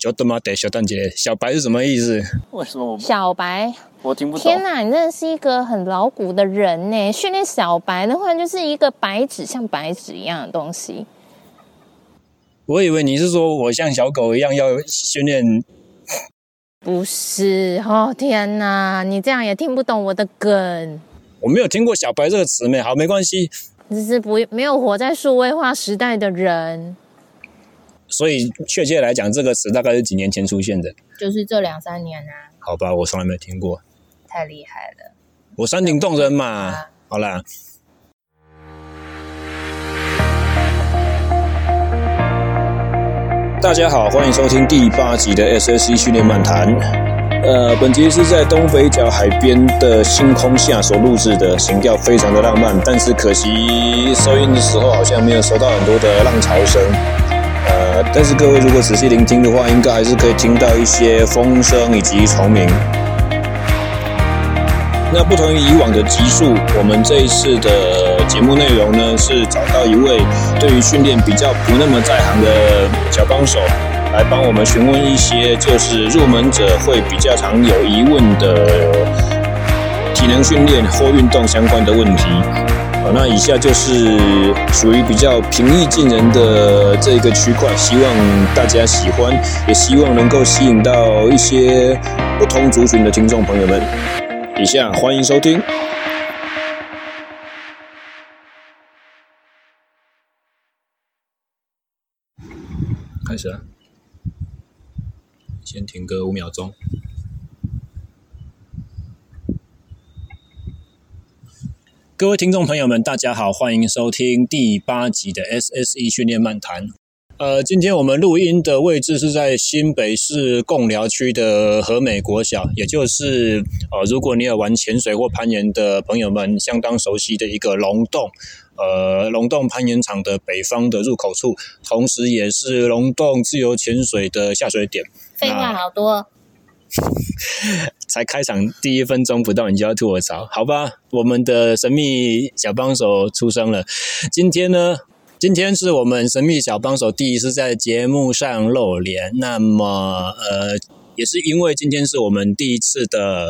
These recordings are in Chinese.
就他妈的小蛋姐，小白是什么意思？为什么我小白？我听不懂。天哪，你真的是一个很老古的人呢！训练小白的话，就是一个白纸，像白纸一样的东西。我以为你是说我像小狗一样要训练。不是哦，天哪，你这样也听不懂我的梗。我没有听过“小白”这个词没？好，没关系。只是不没有活在数位化时代的人。所以，确切来讲，这个词大概是几年前出现的？就是这两三年啊。好吧，我从来没听过。太厉害了！我山顶洞人嘛。好啦。大家好，欢迎收听第八集的 SSC 训练漫谈。呃，本集是在东北角海边的星空下所录制的，情调非常的浪漫，但是可惜收音的时候好像没有收到很多的浪潮声。但是各位如果仔细聆听的话，应该还是可以听到一些风声以及虫鸣。那不同于以往的集数，我们这一次的节目内容呢，是找到一位对于训练比较不那么在行的小帮手，来帮我们询问一些就是入门者会比较常有疑问的体能训练或运动相关的问题。好，那以下就是属于比较平易近人的这个区块，希望大家喜欢，也希望能够吸引到一些不同族群的听众朋友们。以下欢迎收听。开始了，先停个五秒钟。各位听众朋友们，大家好，欢迎收听第八集的 SSE 训练漫谈。呃，今天我们录音的位置是在新北市贡寮区的和美国小，也就是呃，如果你有玩潜水或攀岩的朋友们，相当熟悉的一个龙洞，呃，龙洞攀岩场的北方的入口处，同时也是龙洞自由潜水的下水点。废话好多，才开场第一分钟不到，你就要吐我槽？好吧，我们的神秘小帮手出生了，今天呢？今天是我们神秘小帮手第一次在节目上露脸，那么呃，也是因为今天是我们第一次的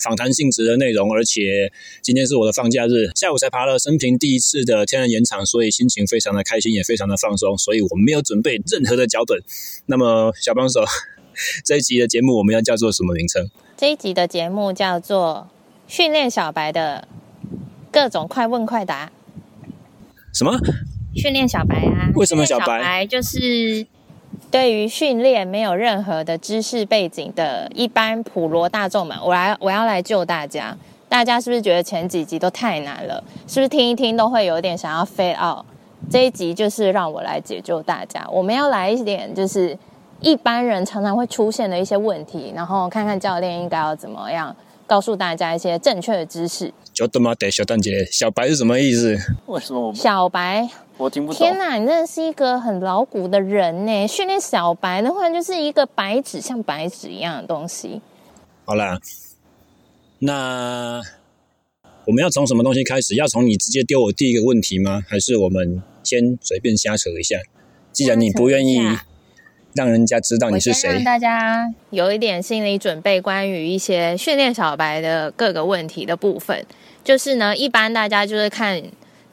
访谈性质的内容，而且今天是我的放假日，下午才爬了生平第一次的天然岩场，所以心情非常的开心，也非常的放松，所以我没有准备任何的脚本。那么小帮手，这一集的节目我们要叫做什么名称？这一集的节目叫做训练小白的各种快问快答。什么？训练小白啊？为什么小白？小白就是对于训练没有任何的知识背景的一般普罗大众们，我来我要来救大家。大家是不是觉得前几集都太难了？是不是听一听都会有点想要 fade out？这一集就是让我来解救大家。我们要来一点就是一般人常常会出现的一些问题，然后看看教练应该要怎么样告诉大家一些正确的知识。就他妈的小蛋姐，小白是什么意思？为什么我小白？我听不懂。天哪，你真的是一个很老古的人呢！训练小白的话，就是一个白纸，像白纸一样的东西。好啦，那我们要从什么东西开始？要从你直接丢我第一个问题吗？还是我们先随便瞎扯一下？既然你不愿意让人家知道你是谁，让大家有一点心理准备，关于一些训练小白的各个问题的部分，就是呢，一般大家就是看。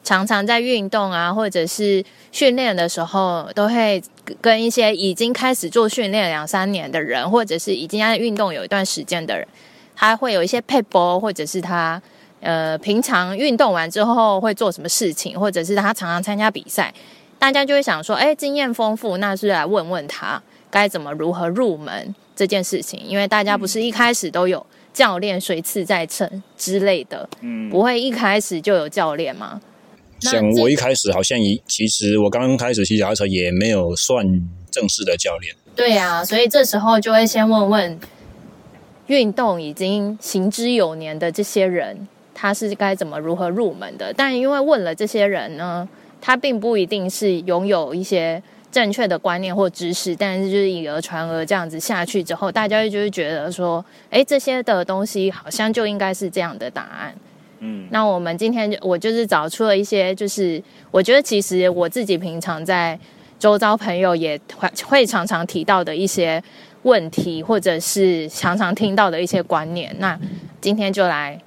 常常在运动啊，或者是训练的时候，都会跟一些已经开始做训练两三年的人，或者是已经在运动有一段时间的人，他会有一些配波，或者是他呃平常运动完之后会做什么事情，或者是他常常参加比赛，大家就会想说，哎，经验丰富，那是来问问他该怎么如何入门这件事情，因为大家不是一开始都有教练随次在称之类的，嗯，不会一开始就有教练吗？像我一开始好像一，其实我刚刚开始骑脚踏车也没有算正式的教练。对呀、啊，所以这时候就会先问问，运动已经行之有年的这些人，他是该怎么如何入门的？但因为问了这些人呢，他并不一定是拥有一些正确的观念或知识，但是就是以讹传讹这样子下去之后，大家就会觉得说，哎，这些的东西好像就应该是这样的答案。嗯，那我们今天就我就是找出了一些，就是我觉得其实我自己平常在周遭朋友也会会常常提到的一些问题，或者是常常听到的一些观念。那今天就来。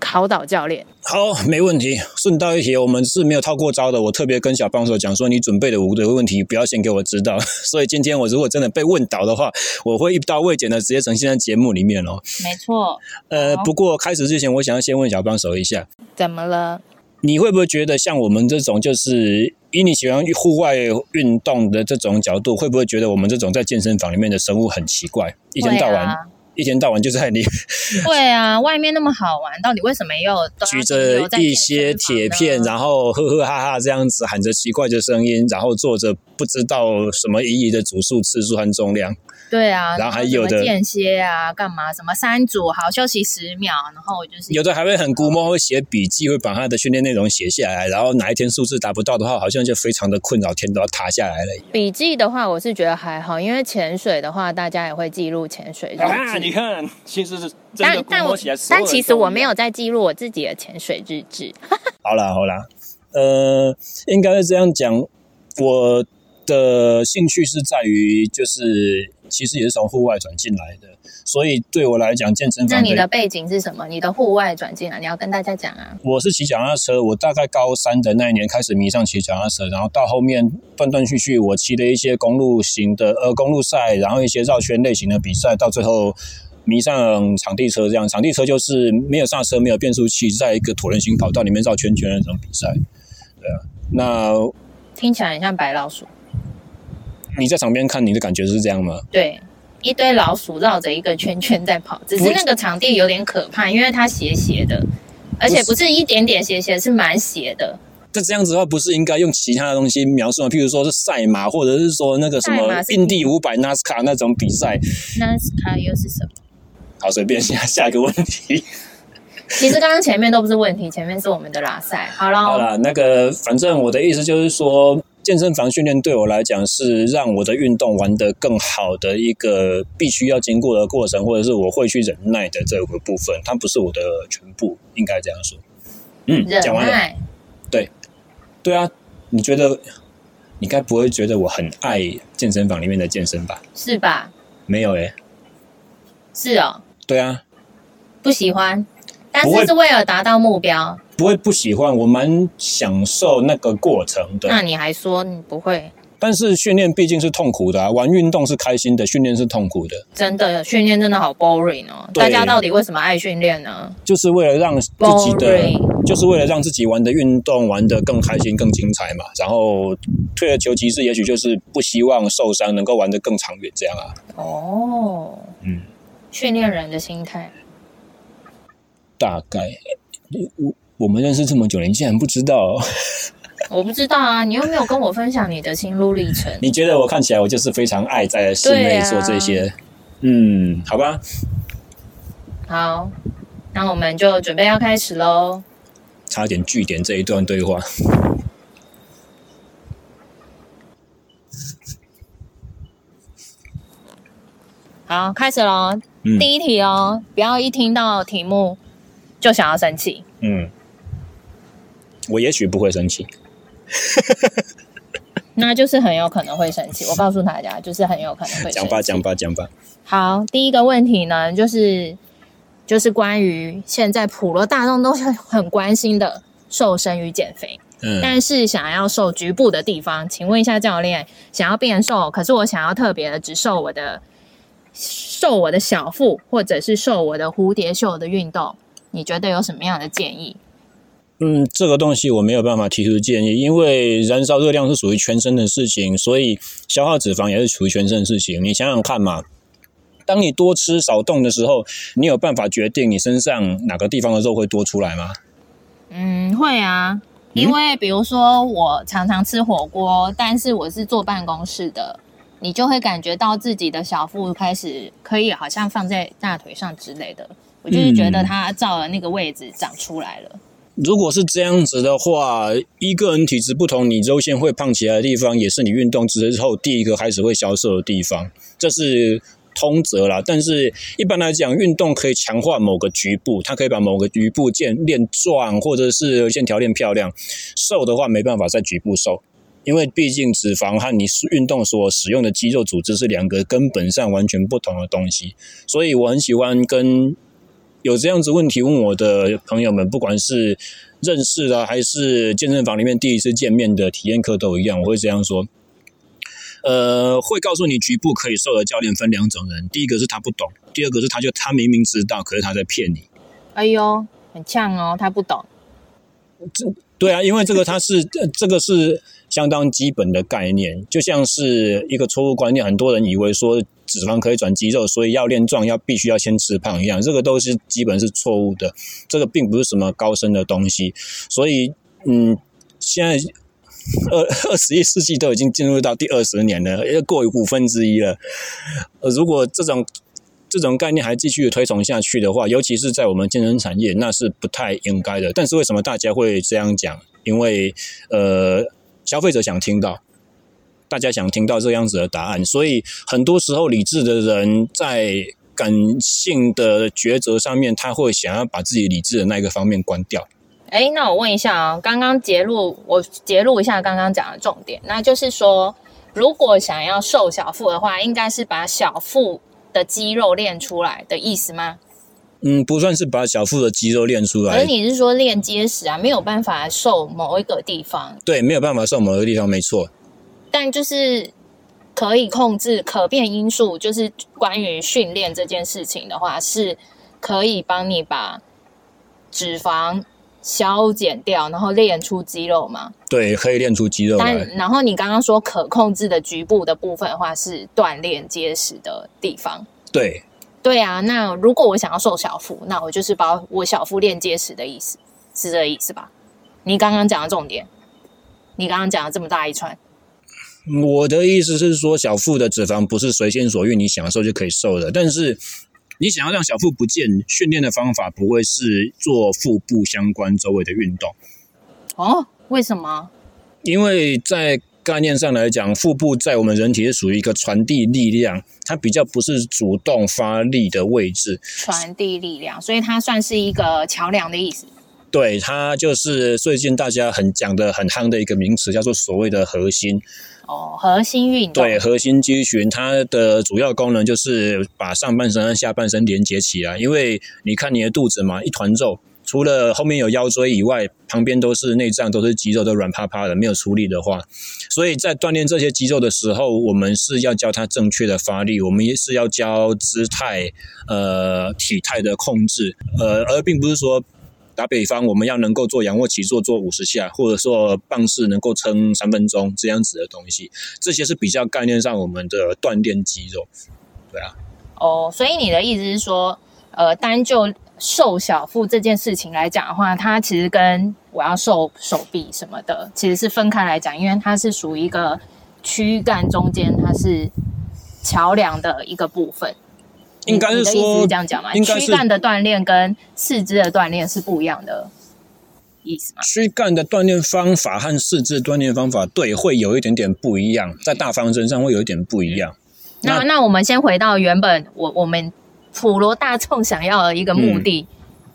考倒教练，好，没问题。顺道一提，我们是没有套过招的。我特别跟小帮手讲说，你准备的五个问题不要先给我知道。所以今天我如果真的被问倒的话，我会一刀未剪的直接呈现在节目里面哦。没错。呃，不过开始之前，我想要先问小帮手一下，怎么了？你会不会觉得像我们这种，就是以你喜欢户外运动的这种角度，会不会觉得我们这种在健身房里面的生物很奇怪，一天到晚？一天到晚就在你，对啊，外面那么好玩，到底为什么又举着一些铁片，然后呵呵哈哈这样子喊着奇怪的声音，然后做着不知道什么意义的组数、次数和重量。对啊，然后还有的间歇啊，干嘛？什么三组好休息十秒，然后就是有的还会很估摸，会写笔记，会把他的训练内容写下来，然后哪一天数字达不到的话，好像就非常的困扰，天都要塌下来了。笔记的话，我是觉得还好，因为潜水的话，大家也会记录潜水日记。啊，你看，其实是真的但但我但其实我没有在记录我自己的潜水日志。好啦好啦，呃，应该是这样讲，我的兴趣是在于就是。其实也是从户外转进来的，所以对我来讲，健身房。那你的背景是什么？你的户外转进来，你要跟大家讲啊。我是骑脚踏车，我大概高三的那一年开始迷上骑脚踏车，然后到后面断断续续，我骑了一些公路型的呃公路赛，然后一些绕圈类型的比赛，到最后迷上场地车。这样场地车就是没有刹车、没有变速器，在一个椭圆形跑道里面绕圈圈的那种比赛。对啊，那听起来很像白老鼠。你在场边看，你的感觉是这样吗？对，一堆老鼠绕着一个圈圈在跑，只是那个场地有点可怕，因为它斜斜的，而且不是一点点斜斜，是蛮斜的。那这样子的话，不是应该用其他的东西描述吗？譬如说是赛马，或者是说那个什么印第五百 NASCAR 那种比赛。NASCAR 又是什么？好，随便下下一个问题。其实刚刚前面都不是问题，前面是我们的拉赛。好了，好了，那个反正我的意思就是说。健身房训练对我来讲是让我的运动玩得更好的一个必须要经过的过程，或者是我会去忍耐的这个部分，它不是我的全部，应该这样说。嗯，讲完了。对，对啊，你觉得你该不会觉得我很爱健身房里面的健身吧？是吧？没有诶、欸。是哦。对啊。不喜欢，但是是为了达到目标。不会不喜欢，我蛮享受那个过程的。那你还说你不会？但是训练毕竟是痛苦的啊，玩运动是开心的，训练是痛苦的。真的，训练真的好 boring 哦。大家到底为什么爱训练呢？就是为了让自己的，就是为了让自己玩的运动玩的更开心、更精彩嘛。然后退而求其次，也许就是不希望受伤，能够玩得更长远，这样啊。哦，嗯，训练人的心态，大概我。我们认识这么久，你竟然不知道？我不知道啊，你又没有跟我分享你的心路历程。你觉得我看起来我就是非常爱在室内做这些？啊、嗯，好吧。好，那我们就准备要开始喽。差点据点这一段对话。好，开始喽。嗯、第一题哦，不要一听到题目就想要生气。嗯。我也许不会生气，那就是很有可能会生气。我告诉大家，就是很有可能会生气。讲吧，讲吧，讲吧。好，第一个问题呢，就是就是关于现在普罗大众都很很关心的瘦身与减肥。嗯，但是想要瘦局部的地方，请问一下教练，想要变瘦，可是我想要特别的只瘦我的瘦我的小腹，或者是瘦我的蝴蝶袖的运动，你觉得有什么样的建议？嗯，这个东西我没有办法提出建议，因为燃烧热量是属于全身的事情，所以消耗脂肪也是属于全身的事情。你想想看嘛，当你多吃少动的时候，你有办法决定你身上哪个地方的肉会多出来吗？嗯，会啊，因为比如说我常常吃火锅，但是我是坐办公室的，你就会感觉到自己的小腹开始可以好像放在大腿上之类的，我就是觉得它照了那个位置长出来了。如果是这样子的话，一个人体质不同，你肉馅会胖起来的地方，也是你运动之后第一个开始会消瘦的地方，这是通则啦。但是一般来讲，运动可以强化某个局部，它可以把某个局部健练壮，或者是线条练漂亮。瘦的话没办法在局部瘦，因为毕竟脂肪和你运动所使用的肌肉组织是两个根本上完全不同的东西，所以我很喜欢跟有这样子问题问我的朋友们，不管是认识的还是健身房里面第一次见面的体验课都一样，我会这样说。呃，会告诉你局部可以瘦的教练分两种人，第一个是他不懂，第二个是他就他明明知道，可是他在骗你。哎呦，很呛哦，他不懂。这对啊，因为这个他是这个是相当基本的概念，就像是一个错误观念，很多人以为说脂肪可以转肌肉，所以要练壮要必须要先吃胖一样，这个都是基本是错误的，这个并不是什么高深的东西。所以，嗯，现在。二二十一世纪都已经进入到第二十年了，要过五分之一了。呃，如果这种这种概念还继续推崇下去的话，尤其是在我们健身产业，那是不太应该的。但是为什么大家会这样讲？因为呃，消费者想听到，大家想听到这样子的答案，所以很多时候理智的人在感性的抉择上面，他会想要把自己理智的那个方面关掉。哎，那我问一下啊，刚刚节录我节录一下刚刚讲的重点，那就是说，如果想要瘦小腹的话，应该是把小腹的肌肉练出来的意思吗？嗯，不算是把小腹的肌肉练出来，而你是说练结实啊，没有办法瘦某一个地方。对，没有办法瘦某一个地方，没错。但就是可以控制可变因素，就是关于训练这件事情的话，是可以帮你把脂肪。消减掉，然后练出肌肉吗？对，可以练出肌肉。但然后你刚刚说可控制的局部的部分的话，是锻炼结实的地方。对，对啊。那如果我想要瘦小腹，那我就是把我小腹练结实的意思，是这个意思吧？你刚刚讲的重点，你刚刚讲了这么大一串。我的意思是说，小腹的脂肪不是随心所欲，你想瘦就可以瘦的，但是。你想要让小腹不见，训练的方法不会是做腹部相关周围的运动。哦，为什么？因为在概念上来讲，腹部在我们人体是属于一个传递力量，它比较不是主动发力的位置。传递力量，所以它算是一个桥梁的意思。对，它就是最近大家很讲的很夯的一个名词，叫做所谓的核心。哦，核心运动。对，核心肌群，它的主要功能就是把上半身和下半身连接起来。因为你看你的肚子嘛，一团肉，除了后面有腰椎以外，旁边都是内脏，都是肌肉，都软趴趴的，没有出力的话，所以在锻炼这些肌肉的时候，我们是要教它正确的发力，我们也是要教姿态、呃，体态的控制，呃，而并不是说。打比方，我们要能够做仰卧起坐做五十下，或者说棒式能够撑三分钟这样子的东西，这些是比较概念上我们的锻炼肌肉，对啊。哦，所以你的意思是说，呃，单就瘦小腹这件事情来讲的话，它其实跟我要瘦手臂什么的，其实是分开来讲，因为它是属于一个躯干中间，它是桥梁的一个部分。应该是这样讲吗？躯干的锻炼跟四肢的锻炼是不一样的意思吗？躯干的锻炼方法和四肢锻炼方法，对，会有一点点不一样，在大方针上会有一点不一样。那那，那我们先回到原本我我们普罗大众想要的一个目的，嗯、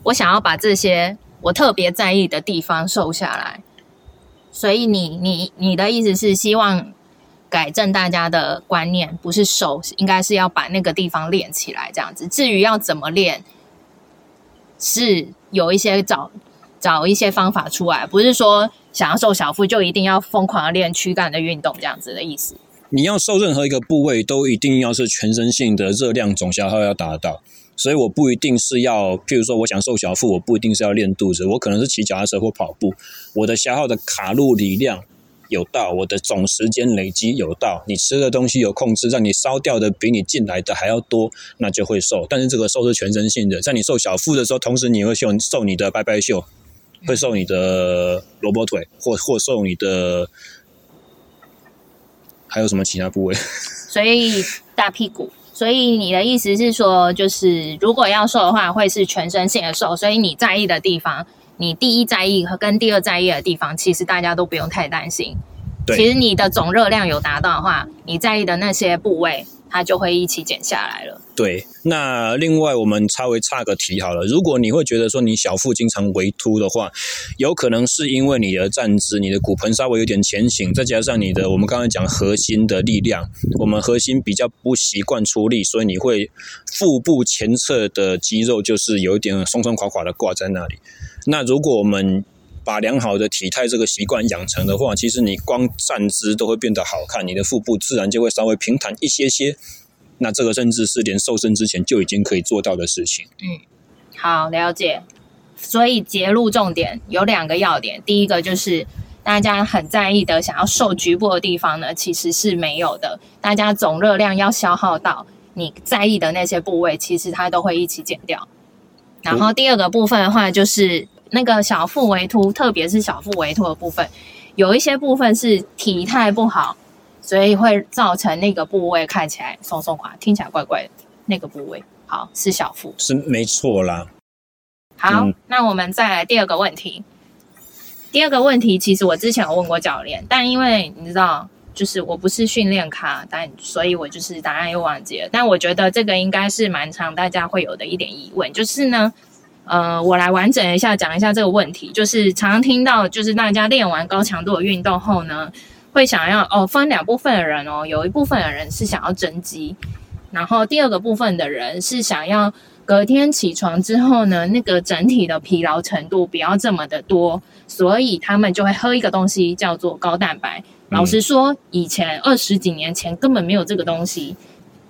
我想要把这些我特别在意的地方瘦下来。所以你你你的意思是希望？改正大家的观念，不是瘦，应该是要把那个地方练起来，这样子。至于要怎么练，是有一些找找一些方法出来，不是说想要瘦小腹就一定要疯狂的练躯干的运动这样子的意思。你要瘦任何一个部位，都一定要是全身性的热量总消耗要达到。所以我不一定是要，譬如说我想瘦小腹，我不一定是要练肚子，我可能是骑脚踏车或跑步，我的消耗的卡路里量。有到我的总时间累积有到，你吃的东西有控制，让你烧掉的比你进来的还要多，那就会瘦。但是这个瘦是全身性的，在你瘦小腹的时候，同时你会瘦瘦你的拜拜袖，会瘦你的萝卜腿，或或瘦你的，还有什么其他部位？所以大屁股。所以你的意思是说，就是如果要瘦的话，会是全身性的瘦。所以你在意的地方。你第一在意和跟第二在意的地方，其实大家都不用太担心。对，其实你的总热量有达到的话，你在意的那些部位，它就会一起减下来了。对，那另外我们稍微差个题好了。如果你会觉得说你小腹经常微凸的话，有可能是因为你的站姿、你的骨盆稍微有点前倾，再加上你的我们刚才讲核心的力量，我们核心比较不习惯出力，所以你会腹部前侧的肌肉就是有一点松松垮垮的挂在那里。那如果我们把良好的体态这个习惯养成的话，其实你光站姿都会变得好看，你的腹部自然就会稍微平坦一些些。那这个甚至是连瘦身之前就已经可以做到的事情。嗯，好，了解。所以结论重点有两个要点，第一个就是大家很在意的想要瘦局部的地方呢，其实是没有的。大家总热量要消耗到你在意的那些部位，其实它都会一起减掉。然后第二个部分的话，就是那个小腹微凸，特别是小腹微凸的部分，有一些部分是体态不好。所以会造成那个部位看起来松松垮，听起来怪怪的。那个部位好是小腹，是没错啦。好，嗯、那我们再来第二个问题。第二个问题其实我之前有问过教练，但因为你知道，就是我不是训练咖，但所以我就是答案又忘记了。但我觉得这个应该是蛮常大家会有的一点疑问，就是呢，呃，我来完整一下讲一下这个问题。就是常常听到，就是大家练完高强度的运动后呢。会想要哦，分两部分的人哦，有一部分的人是想要增肌，然后第二个部分的人是想要隔天起床之后呢，那个整体的疲劳程度不要这么的多，所以他们就会喝一个东西叫做高蛋白。老实说，以前二十几年前根本没有这个东西，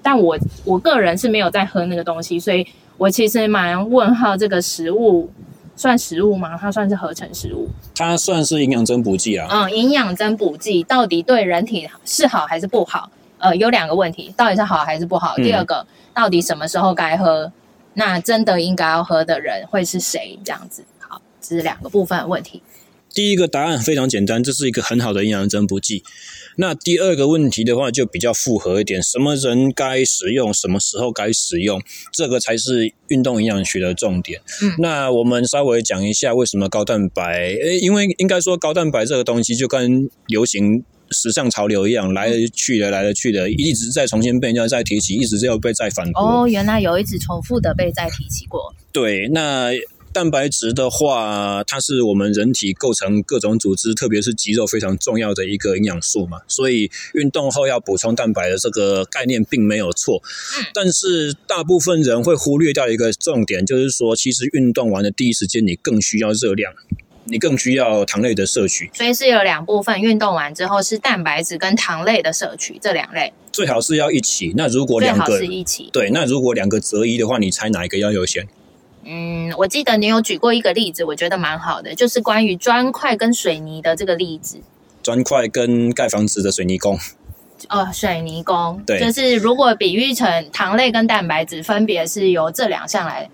但我我个人是没有在喝那个东西，所以我其实蛮问号这个食物。算食物吗？它算是合成食物？它算是营养增补剂啊。嗯，营养增补剂到底对人体是好还是不好？呃，有两个问题，到底是好还是不好？嗯、第二个，到底什么时候该喝？那真的应该要喝的人会是谁？这样子，好，这是两个部分的问题。第一个答案非常简单，这是一个很好的营养增补剂。那第二个问题的话，就比较复合一点，什么人该使用，什么时候该使用，这个才是运动营养学的重点。嗯，那我们稍微讲一下为什么高蛋白？诶，因为应该说高蛋白这个东西就跟流行时尚潮流一样，来了去的，来了去的，一直在重新被人家再提起，一直在被再反驳。哦，原来有一直重复的被再提起过。对，那。蛋白质的话，它是我们人体构成各种组织，特别是肌肉非常重要的一个营养素嘛。所以运动后要补充蛋白的这个概念并没有错。但是大部分人会忽略掉一个重点，就是说，其实运动完的第一时间，你更需要热量，你更需要糖类的摄取。所以是有两部分，运动完之后是蛋白质跟糖类的摄取这两类，最好是要一起。那如果两个是一起，对，那如果两个择一的话，你猜哪一个要优先？嗯，我记得你有举过一个例子，我觉得蛮好的，就是关于砖块跟水泥的这个例子。砖块跟盖房子的水泥工。哦，水泥工，对，就是如果比喻成糖类跟蛋白质，分别是由这两项来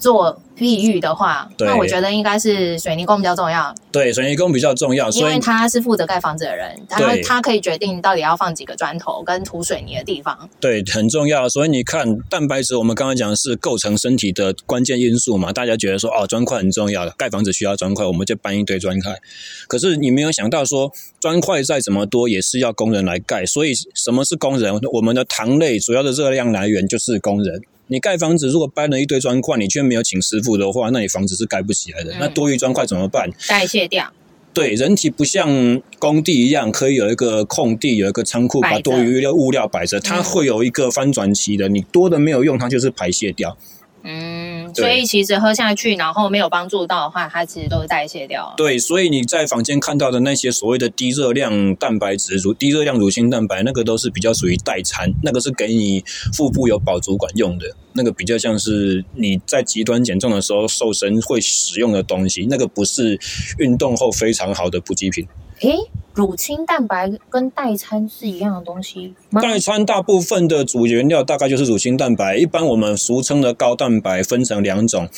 做。碧玉的话，那我觉得应该是水泥工比较重要。对，水泥工比较重要，因为他是负责盖房子的人，他他可以决定到底要放几个砖头跟涂水泥的地方。对，很重要。所以你看，蛋白质我们刚刚讲的是构成身体的关键因素嘛，大家觉得说哦，砖块很重要的，盖房子需要砖块，我们就搬一堆砖块。可是你没有想到说，砖块再怎么多也是要工人来盖，所以什么是工人？我们的糖类主要的热量来源就是工人。你盖房子，如果搬了一堆砖块，你却没有请师傅的话，那你房子是盖不起来的。嗯、那多余砖块怎么办？代谢掉。对，人体不像工地一样，可以有一个空地，有一个仓库，把多余的物料摆着，它会有一个翻转期的。你多的没有用，它就是排泄掉。嗯，所以其实喝下去，然后没有帮助到的话，它其实都是代谢掉了。对，所以你在房间看到的那些所谓的低热量蛋白质、乳低热量乳清蛋白，那个都是比较属于代餐，那个是给你腹部有饱足感用的，那个比较像是你在极端减重的时候瘦身会使用的东西，那个不是运动后非常好的补给品。诶。乳清蛋白跟代餐是一样的东西吗？代餐大部分的主原料大概就是乳清蛋白，一般我们俗称的高蛋白分成两种，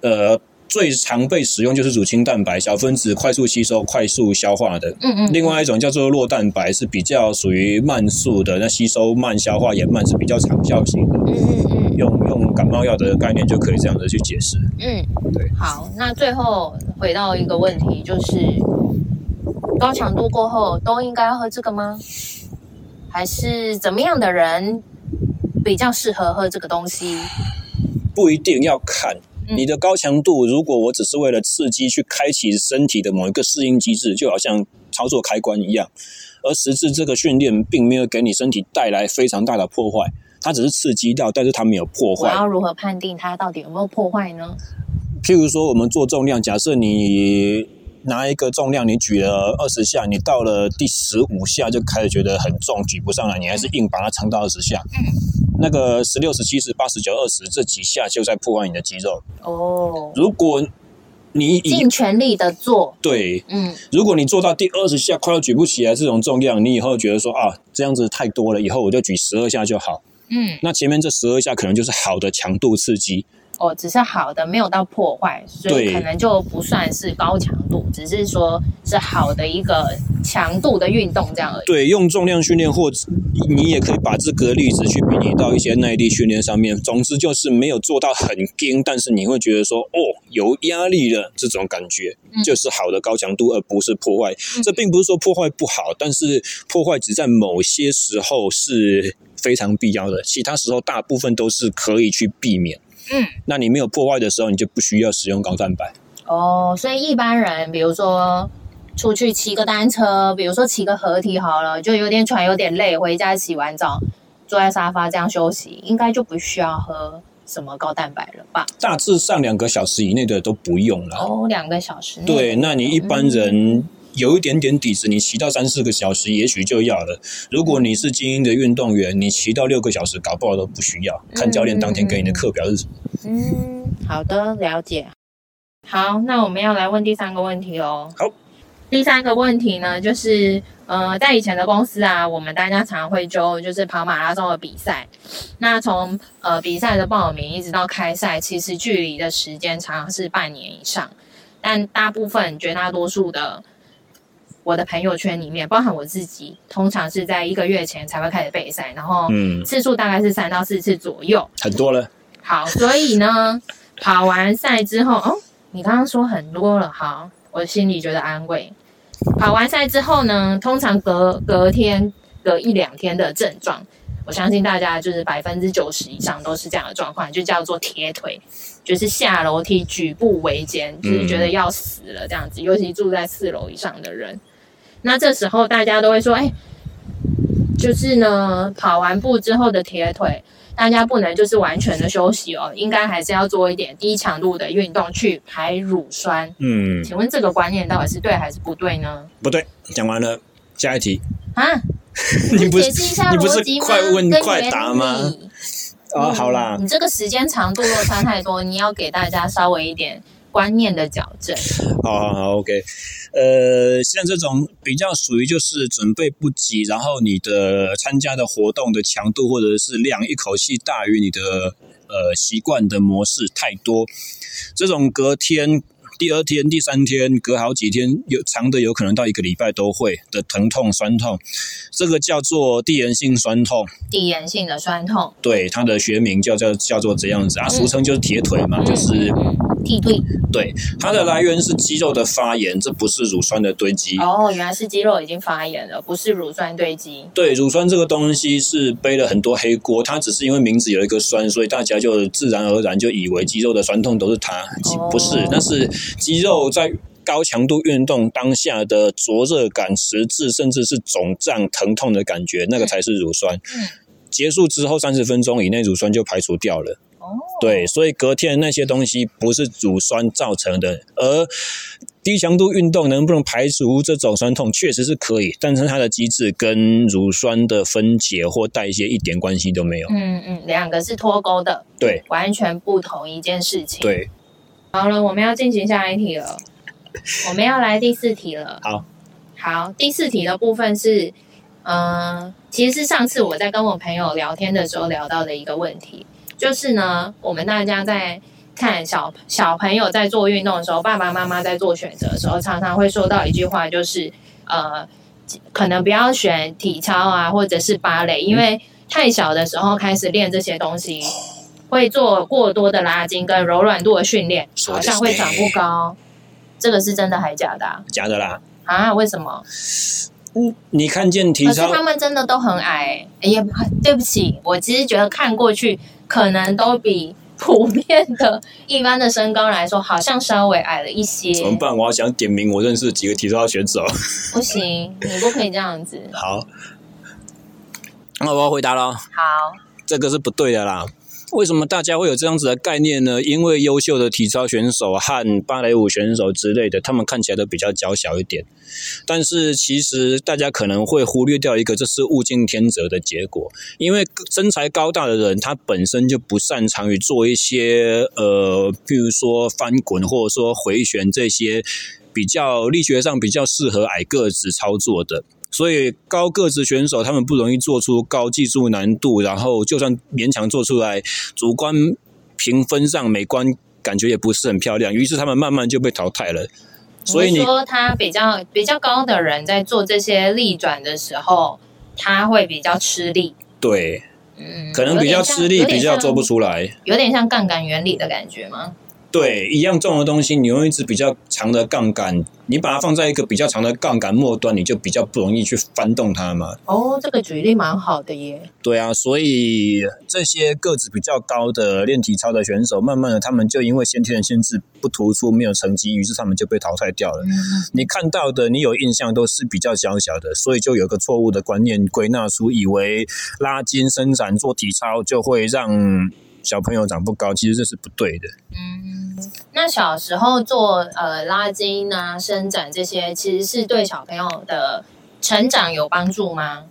呃，最常被使用就是乳清蛋白，小分子快速吸收、快速消化的。嗯嗯。另外一种叫做酪蛋白，是比较属于慢速的，那吸收慢、消化也慢，是比较长效型的。嗯嗯嗯。用用感冒药的概念就可以这样子去解释。嗯，对。好，那最后回到一个问题，就是。高强度过后都应该要喝这个吗？还是怎么样的人比较适合喝这个东西？不一定要看你的高强度。如果我只是为了刺激去开启身体的某一个适应机制，就好像操作开关一样，而实质这个训练并没有给你身体带来非常大的破坏，它只是刺激到，但是它没有破坏。我要如何判定它到底有没有破坏呢？譬如说，我们做重量，假设你拿一个重量，你举了二十下，你到了第十五下就开始觉得很重，举不上来，你还是硬把它撑到二十下。嗯，那个十六、十七、十八、十九、二十这几下就在破坏你的肌肉。哦，如果你尽全力的做，对，嗯，如果你做到第二十下快要举不起来这种重量，你以后觉得说啊，这样子太多了，以后我就举十二下就好。嗯，那前面这十二下可能就是好的强度刺激。哦，只是好的，没有到破坏，所以可能就不算是高强度，只是说是好的一个强度的运动这样而已。对，用重量训练，或者你也可以把这个例子去比拟到一些耐力训练上面。总之就是没有做到很硬，但是你会觉得说，哦，有压力的这种感觉，就是好的高强度，而不是破坏。嗯。这并不是说破坏不好，但是破坏只在某些时候是非常必要的，其他时候大部分都是可以去避免。嗯，那你没有破坏的时候，你就不需要使用高蛋白。哦，所以一般人，比如说出去骑个单车，比如说骑个合体好了，就有点喘，有点累，回家洗完澡，坐在沙发这样休息，应该就不需要喝什么高蛋白了吧？大致上两个小时以内的都不用了。哦，两个小时内。对，那你一般人。嗯有一点点底子，你骑到三四个小时，也许就要了。如果你是精英的运动员，你骑到六个小时，搞不好都不需要。看教练当天给你的课表是什么。嗯，好的，了解。好，那我们要来问第三个问题喽。好，第三个问题呢，就是呃，在以前的公司啊，我们大家常常会就，就是跑马拉松的比赛。那从呃比赛的报名一直到开赛，其实距离的时间常常是半年以上，但大部分绝大多数的。我的朋友圈里面，包含我自己，通常是在一个月前才会开始备赛，然后次数大概是三到四次左右，很多了。好，所以呢，跑完赛之后，哦，你刚刚说很多了，好，我心里觉得安慰。跑完赛之后呢，通常隔隔天、隔一两天的症状，我相信大家就是百分之九十以上都是这样的状况，就叫做铁腿。就是下楼梯举步维艰，就是觉得要死了这样子，尤其住在四楼以上的人。那这时候大家都会说：“哎，就是呢，跑完步之后的铁腿，大家不能就是完全的休息哦，应该还是要做一点低强度的运动去排乳酸。”嗯，请问这个观念到底是对还是不对呢？不对，讲完了，下一题啊？你不是你不是快问快答吗？哦，嗯、好啦，你这个时间长度落差太多，你要给大家稍微一点观念的矫正。好好好，OK。呃，像这种比较属于就是准备不及，然后你的参加的活动的强度或者是量一口气大于你的呃习惯的模式太多，这种隔天。第二天、第三天，隔好几天，有长的有可能到一个礼拜都会的疼痛、酸痛，这个叫做递延性酸痛。递延性的酸痛，对，它的学名叫叫叫做这样子啊，俗称就是铁腿嘛，嗯、就是铁腿。对，它的来源是肌肉的发炎，这不是乳酸的堆积。哦，原来是肌肉已经发炎了，不是乳酸堆积。对，乳酸这个东西是背了很多黑锅，它只是因为名字有一个酸，所以大家就自然而然就以为肌肉的酸痛都是它，不是，那是。肌肉在高强度运动当下的灼热感、实质甚至是肿胀、疼痛的感觉，那个才是乳酸。嗯，结束之后三十分钟以内，乳酸就排除掉了。哦，对，所以隔天那些东西不是乳酸造成的，而低强度运动能不能排除这种酸痛，确实是可以，但是它的机制跟乳酸的分解或代谢一点关系都没有。嗯嗯，两个是脱钩的，对，完全不同一件事情。对。好了，我们要进行下一题了。我们要来第四题了。好，好，第四题的部分是，嗯、呃，其实是上次我在跟我朋友聊天的时候聊到的一个问题，就是呢，我们大家在看小小朋友在做运动的时候，爸爸妈妈在做选择的时候，常常会说到一句话，就是呃，可能不要选体操啊，或者是芭蕾，因为太小的时候开始练这些东西。会做过多的拉筋跟柔软度的训练，好像会长不高。这个是真的还是假的啊？假的啦！啊？为什么？嗯，你看见体操，可是他们真的都很矮。哎呀，对不起，我其实觉得看过去可能都比普遍的一般的身高来说，好像稍微矮了一些。怎么办？我要想点名我认识几个体操选手。不行，你不可以这样子。好，那我要回答了。好，这个是不对的啦。为什么大家会有这样子的概念呢？因为优秀的体操选手和芭蕾舞选手之类的，他们看起来都比较娇小一点。但是其实大家可能会忽略掉一个，这是物竞天择的结果。因为身材高大的人，他本身就不擅长于做一些呃，譬如说翻滚或者说回旋这些比较力学上比较适合矮个子操作的。所以高个子选手他们不容易做出高技术难度，然后就算勉强做出来，主观评分上美观感觉也不是很漂亮，于是他们慢慢就被淘汰了。所以你说他比较比较高的人在做这些力转的时候，他会比较吃力。对，嗯，可能比较吃力，比较做不出来，有点像杠杆原理的感觉吗？对，一样重的东西，你用一支比较长的杠杆，你把它放在一个比较长的杠杆末端，你就比较不容易去翻动它嘛。哦，这个举例蛮好的耶。对啊，所以这些个子比较高的练体操的选手，慢慢的他们就因为先天的限制不突出，没有成绩，于是他们就被淘汰掉了。嗯。你看到的，你有印象都是比较小小的，所以就有个错误的观念归纳出，以为拉筋伸展做体操就会让小朋友长不高，其实这是不对的。嗯，那小时候做呃拉筋啊、伸展这些，其实是对小朋友的成长有帮助吗？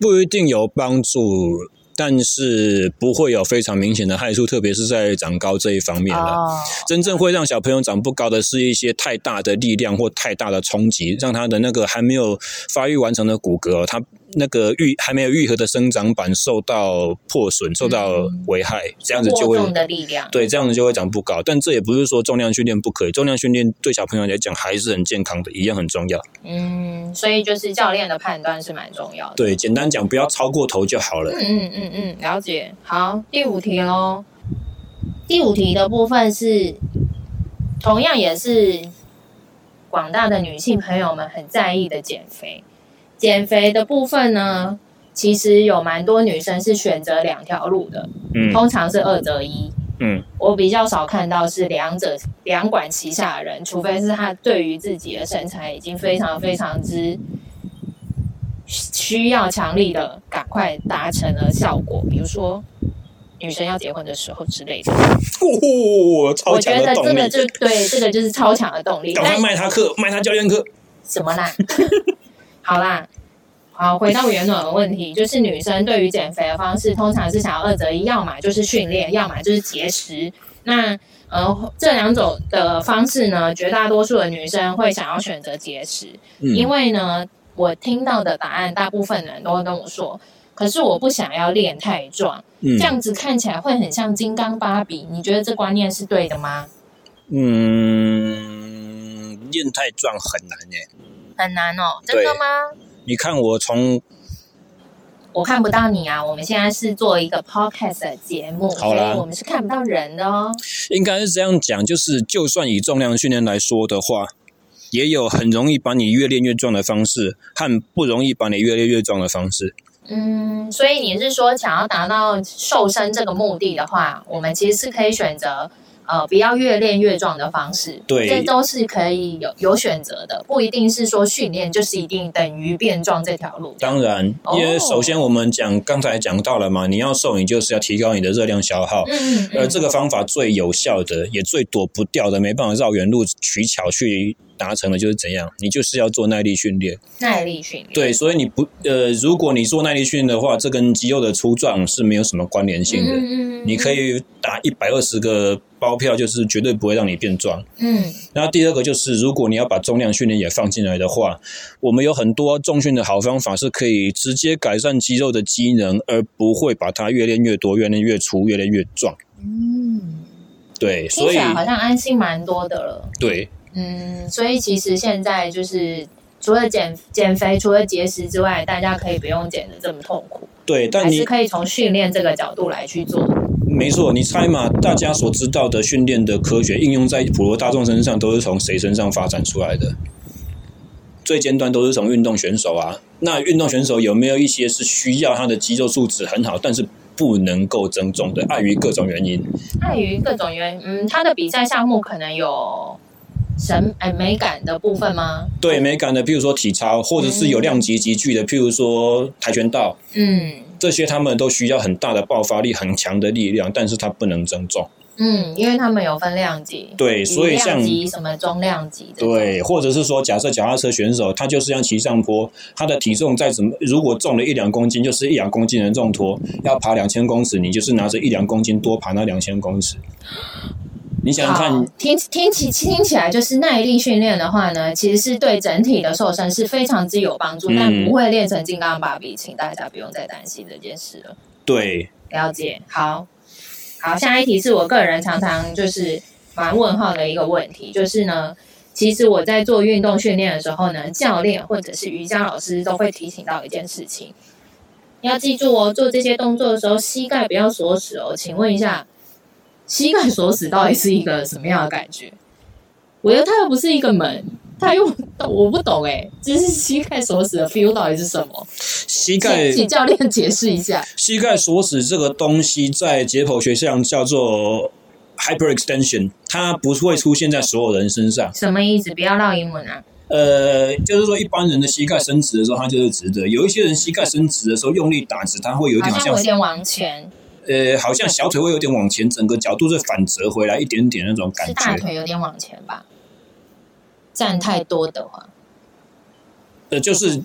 不一定有帮助，但是不会有非常明显的害处，特别是在长高这一方面了。哦。真正会让小朋友长不高的是一些太大的力量或太大的冲击，让他的那个还没有发育完成的骨骼，他。那个愈还没有愈合的生长板受到破损，受到危害，嗯、这样子就会重的力量，对，这样子就会长不高。但这也不是说重量训练不可以，重量训练对小朋友来讲还是很健康的，一样很重要。嗯，所以就是教练的判断是蛮重要的。对，简单讲，不要超过头就好了。嗯嗯嗯嗯，了解。好，第五题喽。第五题的部分是，同样也是广大的女性朋友们很在意的减肥。减肥的部分呢，其实有蛮多女生是选择两条路的，嗯，通常是二择一，嗯，我比较少看到是两者两管齐下的人，除非是他对于自己的身材已经非常非常之需要强力的赶快达成了效果，比如说女生要结婚的时候之类的。哦，超强的动力。我觉得这个就对，这个就是超强的动力。赶快卖他课，卖他教练课。什么啦？好啦，好，回到原本的问题，就是女生对于减肥的方式，通常是想要二择一，要么就是训练，要么就是节食。那呃，这两种的方式呢，绝大多数的女生会想要选择节食，嗯，因为呢，我听到的答案，大部分人都会跟我说，可是我不想要练太壮，嗯，这样子看起来会很像金刚芭比。你觉得这观念是对的吗？嗯，练太壮很难耶。很难哦，真的吗？你看我从，我看不到你啊。我们现在是做一个 podcast 的节目，所以我们是看不到人的哦。应该是这样讲，就是就算以重量训练来说的话，也有很容易把你越练越壮的方式，和不容易把你越练越壮的方式。嗯，所以你是说，想要达到瘦身这个目的的话，我们其实是可以选择。呃，不要越练越壮的方式，对，这都是可以有有选择的，不一定是说训练就是一定等于变壮这条路。当然，因为首先我们讲刚才讲到了嘛，你要瘦，你就是要提高你的热量消耗。嗯，嗯而这个方法最有效的，也最躲不掉的，没办法绕远路取巧去达成的，就是怎样？你就是要做耐力训练。耐力训练。对，所以你不呃，如果你做耐力训练的话，这跟肌肉的粗壮是没有什么关联性的嗯。嗯，你可以打一百二十个。包票就是绝对不会让你变壮。嗯，然后第二个就是，如果你要把重量训练也放进来的话，我们有很多重训的好方法是可以直接改善肌肉的机能，而不会把它越练越多、越练越粗、越练越壮。嗯，对，所以好像安心蛮多的了。对，嗯，所以其实现在就是除了减减肥、除了节食之外，大家可以不用减得这么痛苦。对，但你是可以从训练这个角度来去做。没错，你猜嘛？大家所知道的训练的科学应用在普罗大众身上，都是从谁身上发展出来的？最尖端都是从运动选手啊。那运动选手有没有一些是需要他的肌肉素质很好，但是不能够增重的，碍于各种原因？碍于各种原因，嗯，他的比赛项目可能有。审哎美感的部分吗？对美感的，譬如说体操，或者是有量级集聚的，譬如说跆拳道，嗯，这些他们都需要很大的爆发力、很强的力量，但是它不能增重。嗯，因为他们有分量级，对，所以像什么中量级，对，或者是说，假设脚踏车选手，他就是要骑上坡，他的体重再怎么，如果重了一两公斤，就是一两公斤的重托，要爬两千公尺，你就是拿着一两公斤多爬那两千公尺。你想想看，听听起听起来就是耐力训练的话呢，其实是对整体的瘦身是非常之有帮助，嗯、但不会练成金刚芭比，请大家不用再担心这件事了。对，了解。好，好，下一题是我个人常常就是蛮问号的一个问题，就是呢，其实我在做运动训练的时候呢，教练或者是瑜伽老师都会提醒到一件事情，要记住哦，做这些动作的时候，膝盖不要锁死哦。请问一下。膝盖锁死到底是一个什么样的感觉？我觉得它又不是一个门，它又我不懂哎，就是膝盖锁死的 feel 到底是什么？膝盖，请教练解释一下。膝盖锁死这个东西在解剖学上叫做 hyperextension，它不会出现在所有人身上。什么意思？不要绕英文啊。呃，就是说一般人的膝盖伸直的时候，它就是直的；有一些人膝盖伸直的时候，用力打直，它会有点好像有点往前。呃，好像小腿会有点往前，整个角度是反折回来一点点那种感觉。是大腿有点往前吧？站太多的话，呃，就是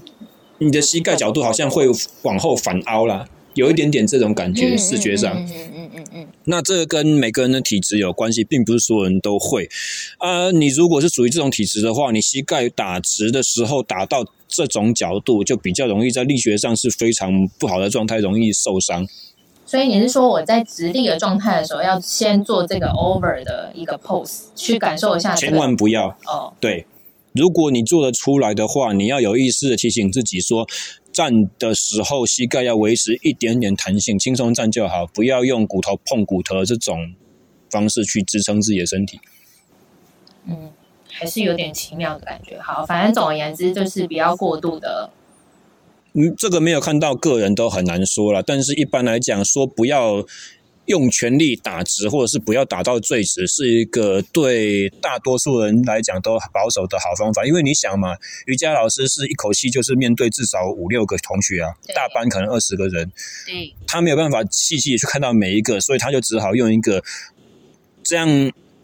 你的膝盖角度好像会往后反凹啦，有一点点这种感觉，嗯、视觉上。嗯嗯嗯嗯嗯。那这个跟每个人的体质有关系，并不是所有人都会。啊、呃，你如果是属于这种体质的话，你膝盖打直的时候打到这种角度，就比较容易在力学上是非常不好的状态，容易受伤。所以你是说我在直立的状态的时候，要先做这个 over 的一个 pose，去感受一下、这个。千万不要哦。对，如果你做得出来的话，你要有意识的提醒自己说，站的时候膝盖要维持一点点弹性，轻松站就好，不要用骨头碰骨头这种方式去支撑自己的身体。嗯，还是有点奇妙的感觉。好，反正总而言之就是不要过度的。嗯，这个没有看到，个人都很难说了。但是一般来讲，说不要用全力打直，或者是不要打到最直，是一个对大多数人来讲都保守的好方法。因为你想嘛，瑜伽老师是一口气就是面对至少五六个同学啊，大班可能二十个人，对，他没有办法细细的去看到每一个，所以他就只好用一个这样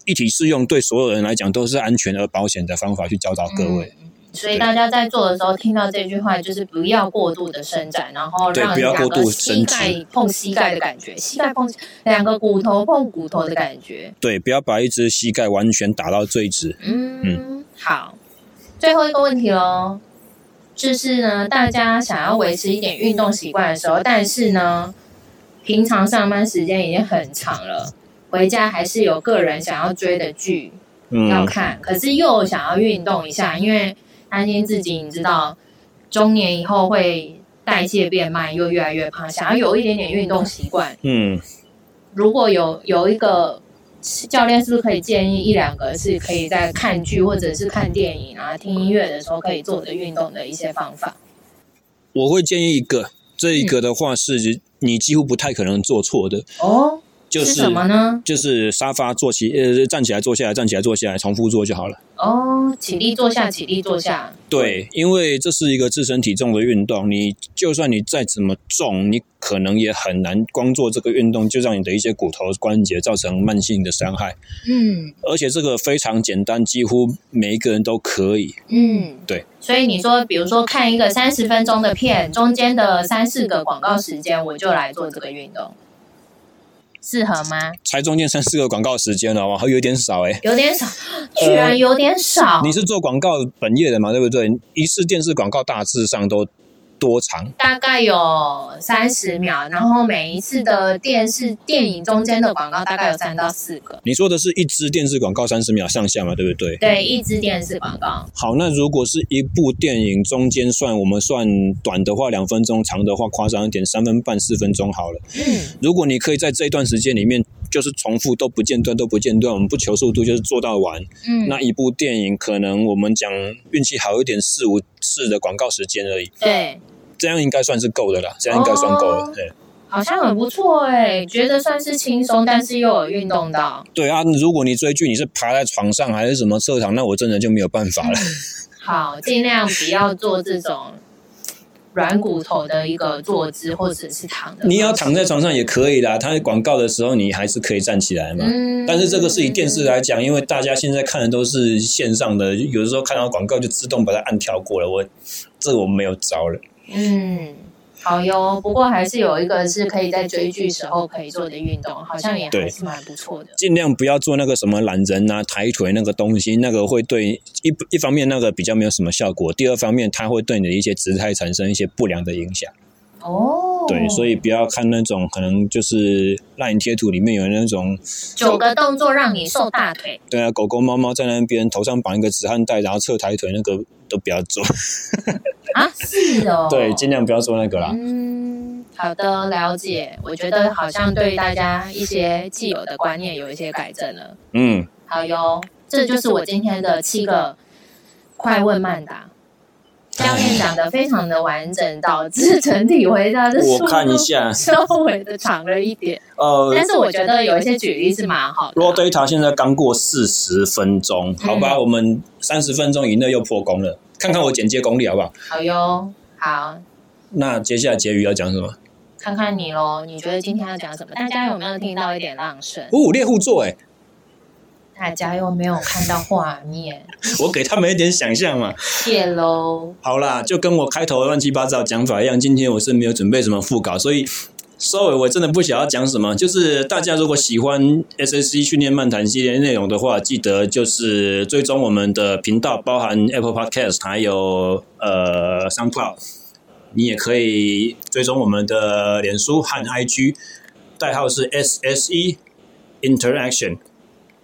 一体适用，对所有人来讲都是安全而保险的方法去教导各位。嗯所以大家在做的时候听到这句话，就是不要过度的伸展，然后让两个膝盖碰膝盖的感觉，膝盖碰两个骨头碰骨头的感觉。对，不要把一只膝盖完全打到最直。嗯嗯，好。最后一个问题喽，就是呢，大家想要维持一点运动习惯的时候，但是呢，平常上班时间已经很长了，回家还是有个人想要追的剧要看，嗯、可是又想要运动一下，因为。担心自己，你知道，中年以后会代谢变慢，又越来越胖，想要有一点点运动习惯。嗯，如果有有一个教练，是不是可以建议一两个是可以在看剧或者是看电影啊、听音乐的时候可以做的运动的一些方法？我会建议一个，这一个的话是你几乎不太可能做错的哦。就是，是什么呢？就是沙发坐起，呃，站起来坐下来，站起来坐下来，重复做就好了。哦，起立坐下，起立坐下。对，因为这是一个自身体重的运动，你就算你再怎么重，你可能也很难光做这个运动就让你的一些骨头关节造成慢性的伤害。嗯，而且这个非常简单，几乎每一个人都可以。嗯，对。所以你说，比如说看一个三十分钟的片，中间的三四个广告时间，我就来做这个运动。适合吗？才中间三四个广告时间了，哇，还有点少哎，有点少，居然有点少。呃，你是做广告本业的嘛？对不对？一次电视广告大致上都。多长？大概有三十秒，然后每一次的电视、电影中间的广告大概有三到四个。你说的是一支电视广告三十秒上下嘛？对不对？对，一支电视广告。好，那如果是一部电影中间算，我们算短的话两分钟，长的话夸张一点三分半四分钟好了。嗯，如果你可以在这一段时间里面就是重复都不间断都不间断，我们不求速度，就是做到完。嗯，那一部电影可能我们讲运气好一点，四五次的广告时间而已。对，这样应该算是够的啦，这样应该算够了。哦对，好像很不错哎，觉得算是轻松，但是又有运动到。对啊，如果你追剧你是爬在床上还是什么侧躺，那我真的就没有办法了。好，尽量不要做这种。软骨头的一个坐姿，或者是躺的。你要躺在床上也可以啦。它广告的时候，你还是可以站起来嘛。嗯。但是这个是以电视来讲，因为大家现在看的都是线上的，有的时候看到广告就自动把它按跳过了。我这个我没有招了。嗯。好哟，不过还是有一个是可以在追剧时候可以做的运动，好像也还是蛮不错的。尽量不要做那个什么懒人啊、抬腿那个东西，那个会对一一方面那个比较没有什么效果，第二方面它会对你的一些姿态产生一些不良的影响。哦，对，所以不要看那种可能就是 LINE 贴图里面有那种九个动作让你瘦大腿。对啊，狗狗、猫猫在那边头上绑一个止汗带，然后侧抬腿，那个都不要做。啊，是哦，对，尽量不要做那个啦。嗯，好的，了解。我觉得好像对大家一些既有的观念有一些改正了。嗯，好哟，这就是我今天的七个快问慢答。教练讲的非常的完整，导致整体回答的我看一下稍微的长了一点。呃，但是我觉得有一些举例是蛮好的。Raw data 现在刚过四十分钟，好吧，嗯、我们三十分钟以内又破功了。看看我剪接功力好不好？好哟，好。那接下来结语要讲什么？看看你喽，你觉得今天要讲什么？大家有没有听到一点浪声？哦，猎户座哎。大家又没有看到画面，我给他们一点想象嘛。谢喽。好啦，就跟我开头乱七八糟讲法一样，今天我是没有准备什么副稿，所以稍微我真的不想要讲什么。就是大家如果喜欢 SSC 训练漫谈系列内容的话，记得就是追踪我们的频道，包含 Apple Podcast 还有呃 SoundCloud，你也可以追踪我们的脸书和 IG，代号是 SSE Interaction。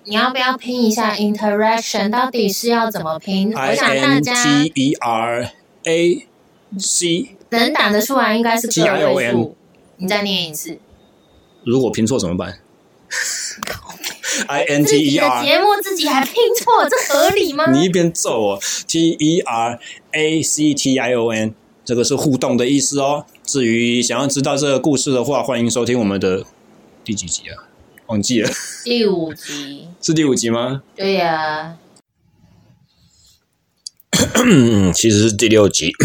你要不要拼一下 interaction？到底是要怎么拼？我想大家 I N T E R A C 能打得出来，应该是个位数。你再念一次。如果拼错怎么办？I N T E R 节目自己还拼错，这合理吗？你一边揍我，T E R A C T I O N，这个是互动的意思哦。至于想要知道这个故事的话，欢迎收听我们的第几集啊？忘记了，第五集 是第五集吗？对呀、啊，其实是第六集。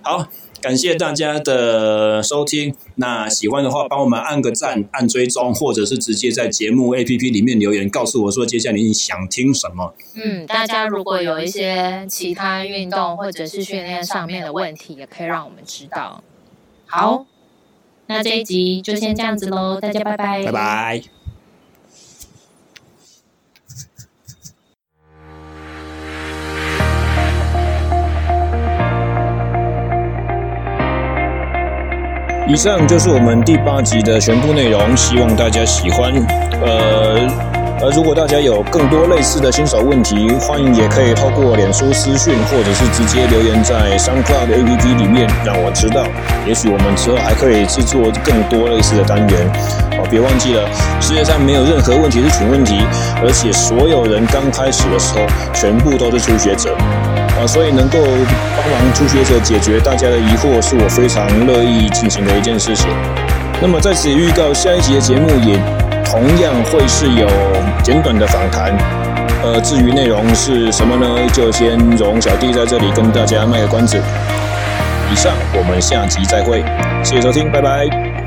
好，感谢大家的收听。那喜欢的话，帮我们按个赞、按追踪，或者是直接在节目 APP 里面留言，告诉我说接下来你想听什么。嗯，大家如果有一些其他运动或者是训练上面的问题，也可以让我们知道。好。那这一集就先这样子喽，大家拜拜。拜拜。以上就是我们第八集的全部内容，希望大家喜欢。呃。而如果大家有更多类似的新手问题，欢迎也可以透过脸书私讯，或者是直接留言在 SoundCloud APP 里面让我知道。也许我们之后还可以制作更多类似的单元。哦，别忘记了，世界上没有任何问题是蠢问题，而且所有人刚开始的时候全部都是初学者。啊，所以能够帮忙初学者解决大家的疑惑，是我非常乐意进行的一件事情。那么在此预告下一集的节目也。同样会是有简短的访谈，呃，至于内容是什么呢？就先容小弟在这里跟大家卖个关子。以上，我们下集再会，谢谢收听，拜拜。